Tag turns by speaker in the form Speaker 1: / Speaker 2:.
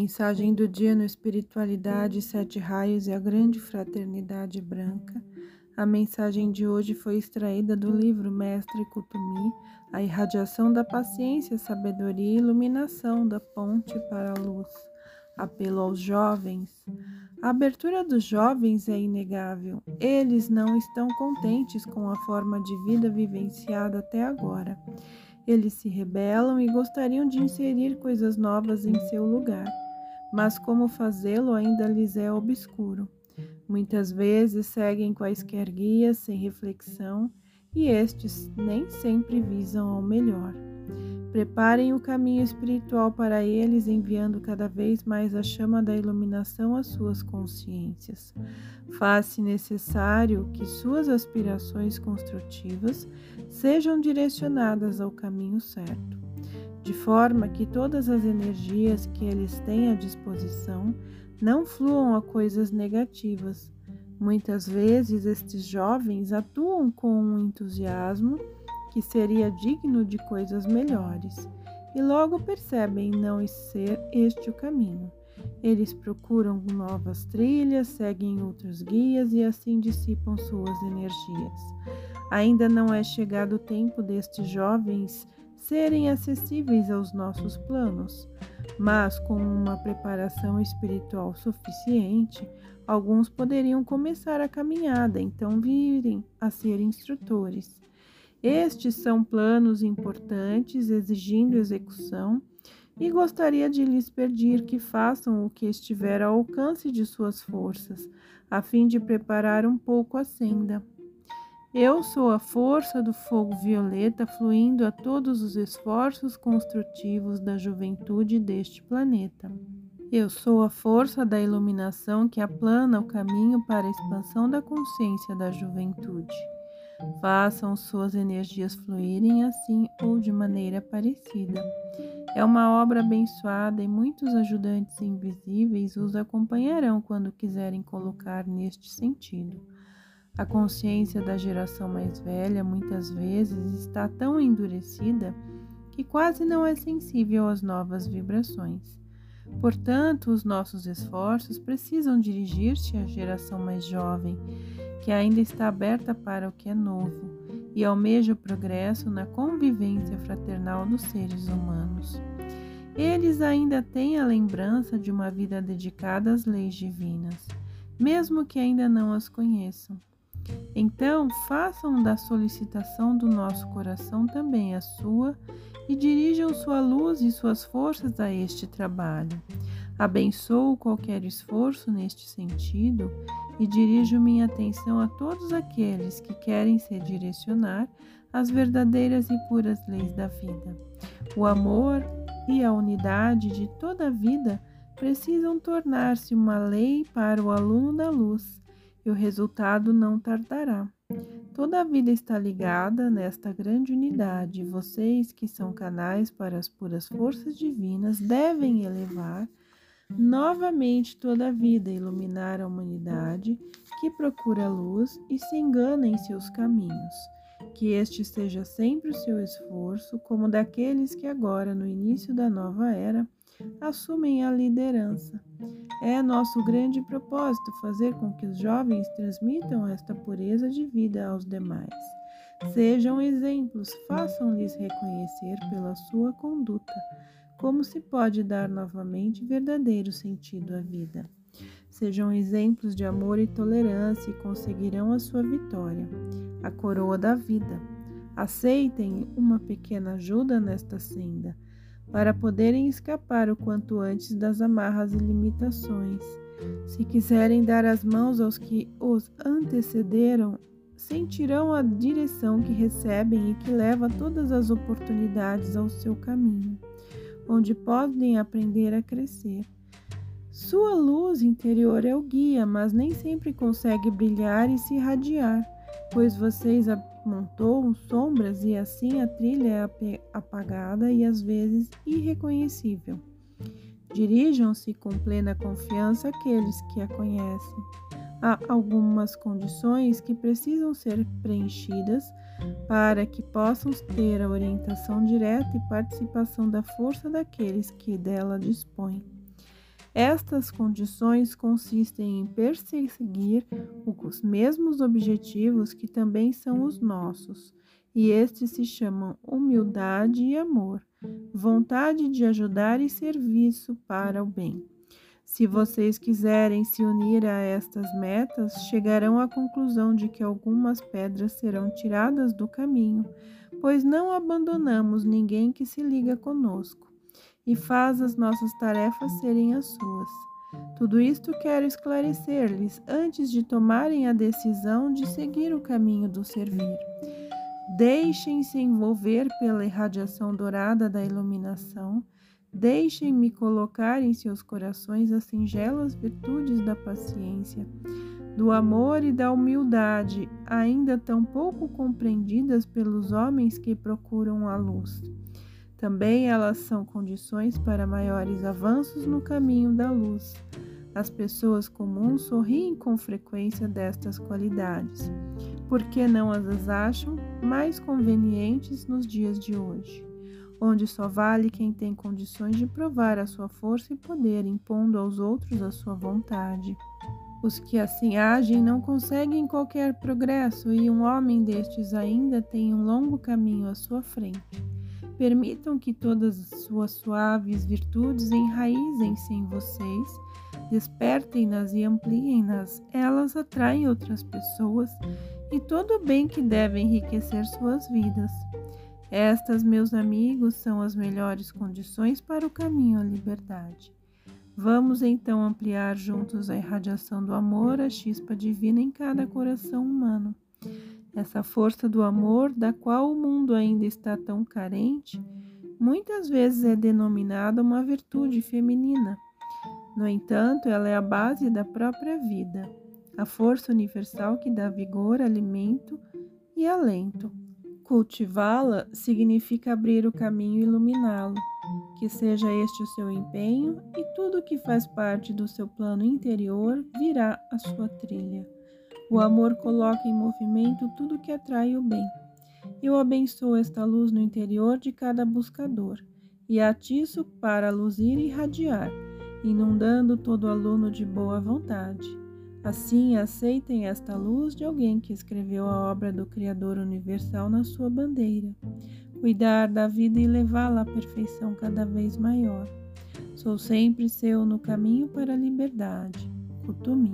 Speaker 1: Mensagem do dia no Espiritualidade, Sete Raios e a Grande Fraternidade Branca. A mensagem de hoje foi extraída do livro Mestre Kutumi, A Irradiação da Paciência, Sabedoria e Iluminação da Ponte para a Luz. Apelo aos jovens. A abertura dos jovens é inegável. Eles não estão contentes com a forma de vida vivenciada até agora. Eles se rebelam e gostariam de inserir coisas novas em seu lugar, mas como fazê-lo ainda lhes é obscuro. Muitas vezes seguem quaisquer guias sem reflexão e estes nem sempre visam ao melhor. Preparem o caminho espiritual para eles, enviando cada vez mais a chama da iluminação às suas consciências. Faz-se necessário que suas aspirações construtivas sejam direcionadas ao caminho certo, de forma que todas as energias que eles têm à disposição não fluam a coisas negativas. Muitas vezes estes jovens atuam com um entusiasmo que seria digno de coisas melhores, e logo percebem não ser este o caminho. Eles procuram novas trilhas, seguem outros guias e assim dissipam suas energias. Ainda não é chegado o tempo destes jovens serem acessíveis aos nossos planos, mas com uma preparação espiritual suficiente, alguns poderiam começar a caminhada, então virem a ser instrutores. Estes são planos importantes, exigindo execução, e gostaria de lhes pedir que façam o que estiver ao alcance de suas forças, a fim de preparar um pouco a senda. Eu sou a força do fogo violeta fluindo a todos os esforços construtivos da juventude deste planeta. Eu sou a força da iluminação que aplana o caminho para a expansão da consciência da juventude. Façam suas energias fluírem assim ou de maneira parecida. É uma obra abençoada e muitos ajudantes invisíveis os acompanharão quando quiserem colocar neste sentido. A consciência da geração mais velha muitas vezes está tão endurecida que quase não é sensível às novas vibrações. Portanto, os nossos esforços precisam dirigir-se à geração mais jovem que ainda está aberta para o que é novo e almeja o progresso na convivência fraternal dos seres humanos. Eles ainda têm a lembrança de uma vida dedicada às leis divinas, mesmo que ainda não as conheçam. Então, façam da solicitação do nosso coração também a sua e dirijam sua luz e suas forças a este trabalho. Abençoo qualquer esforço neste sentido e dirijo minha atenção a todos aqueles que querem se direcionar às verdadeiras e puras leis da vida. O amor e a unidade de toda a vida precisam tornar-se uma lei para o aluno da luz, e o resultado não tardará. Toda a vida está ligada nesta grande unidade, vocês, que são canais para as puras forças divinas, devem elevar novamente toda a vida, iluminar a humanidade que procura a luz e se engana em seus caminhos. Que este seja sempre o seu esforço, como daqueles que agora, no início da nova era, assumem a liderança. É nosso grande propósito fazer com que os jovens transmitam esta pureza de vida aos demais. Sejam exemplos, façam-lhes reconhecer pela sua conduta como se pode dar novamente verdadeiro sentido à vida. Sejam exemplos de amor e tolerância e conseguirão a sua vitória, a coroa da vida. Aceitem uma pequena ajuda nesta senda, para poderem escapar o quanto antes das amarras e limitações. Se quiserem dar as mãos aos que os antecederam, sentirão a direção que recebem e que leva todas as oportunidades ao seu caminho onde podem aprender a crescer. Sua luz interior é o guia, mas nem sempre consegue brilhar e se irradiar, pois vocês amontoam sombras e assim a trilha é apagada e às vezes irreconhecível. Dirijam-se com plena confiança àqueles que a conhecem. Há algumas condições que precisam ser preenchidas para que possam ter a orientação direta e participação da força daqueles que dela dispõem. Estas condições consistem em perseguir os mesmos objetivos que também são os nossos, e estes se chamam humildade e amor, vontade de ajudar e serviço para o bem. Se vocês quiserem se unir a estas metas, chegarão à conclusão de que algumas pedras serão tiradas do caminho, pois não abandonamos ninguém que se liga conosco e faz as nossas tarefas serem as suas. Tudo isto quero esclarecer-lhes antes de tomarem a decisão de seguir o caminho do servir. Deixem-se envolver pela irradiação dourada da iluminação Deixem-me colocar em seus corações as singelas virtudes da paciência, do amor e da humildade, ainda tão pouco compreendidas pelos homens que procuram a luz. Também elas são condições para maiores avanços no caminho da luz. As pessoas comuns sorriem com frequência destas qualidades, porque não as acham mais convenientes nos dias de hoje onde só vale quem tem condições de provar a sua força e poder, impondo aos outros a sua vontade. Os que assim agem não conseguem qualquer progresso e um homem destes ainda tem um longo caminho à sua frente. Permitam que todas as suas suaves virtudes enraizem-se em vocês, despertem-nas e ampliem-nas. Elas atraem outras pessoas e todo o bem que deve enriquecer suas vidas. Estas, meus amigos, são as melhores condições para o caminho à liberdade. Vamos então ampliar juntos a irradiação do amor, a chispa divina em cada coração humano. Essa força do amor, da qual o mundo ainda está tão carente, muitas vezes é denominada uma virtude feminina. No entanto, ela é a base da própria vida, a força universal que dá vigor, alimento e alento. Cultivá-la significa abrir o caminho e iluminá-lo. Que seja este o seu empenho e tudo que faz parte do seu plano interior virá à sua trilha. O amor coloca em movimento tudo que atrai o bem. Eu abençoo esta luz no interior de cada buscador e atiço para luzir e irradiar, inundando todo aluno de boa vontade. Assim, aceitem esta luz de alguém que escreveu a obra do Criador Universal na sua bandeira. Cuidar da vida e levá-la à perfeição cada vez maior. Sou sempre seu no caminho para a liberdade. Kutumi.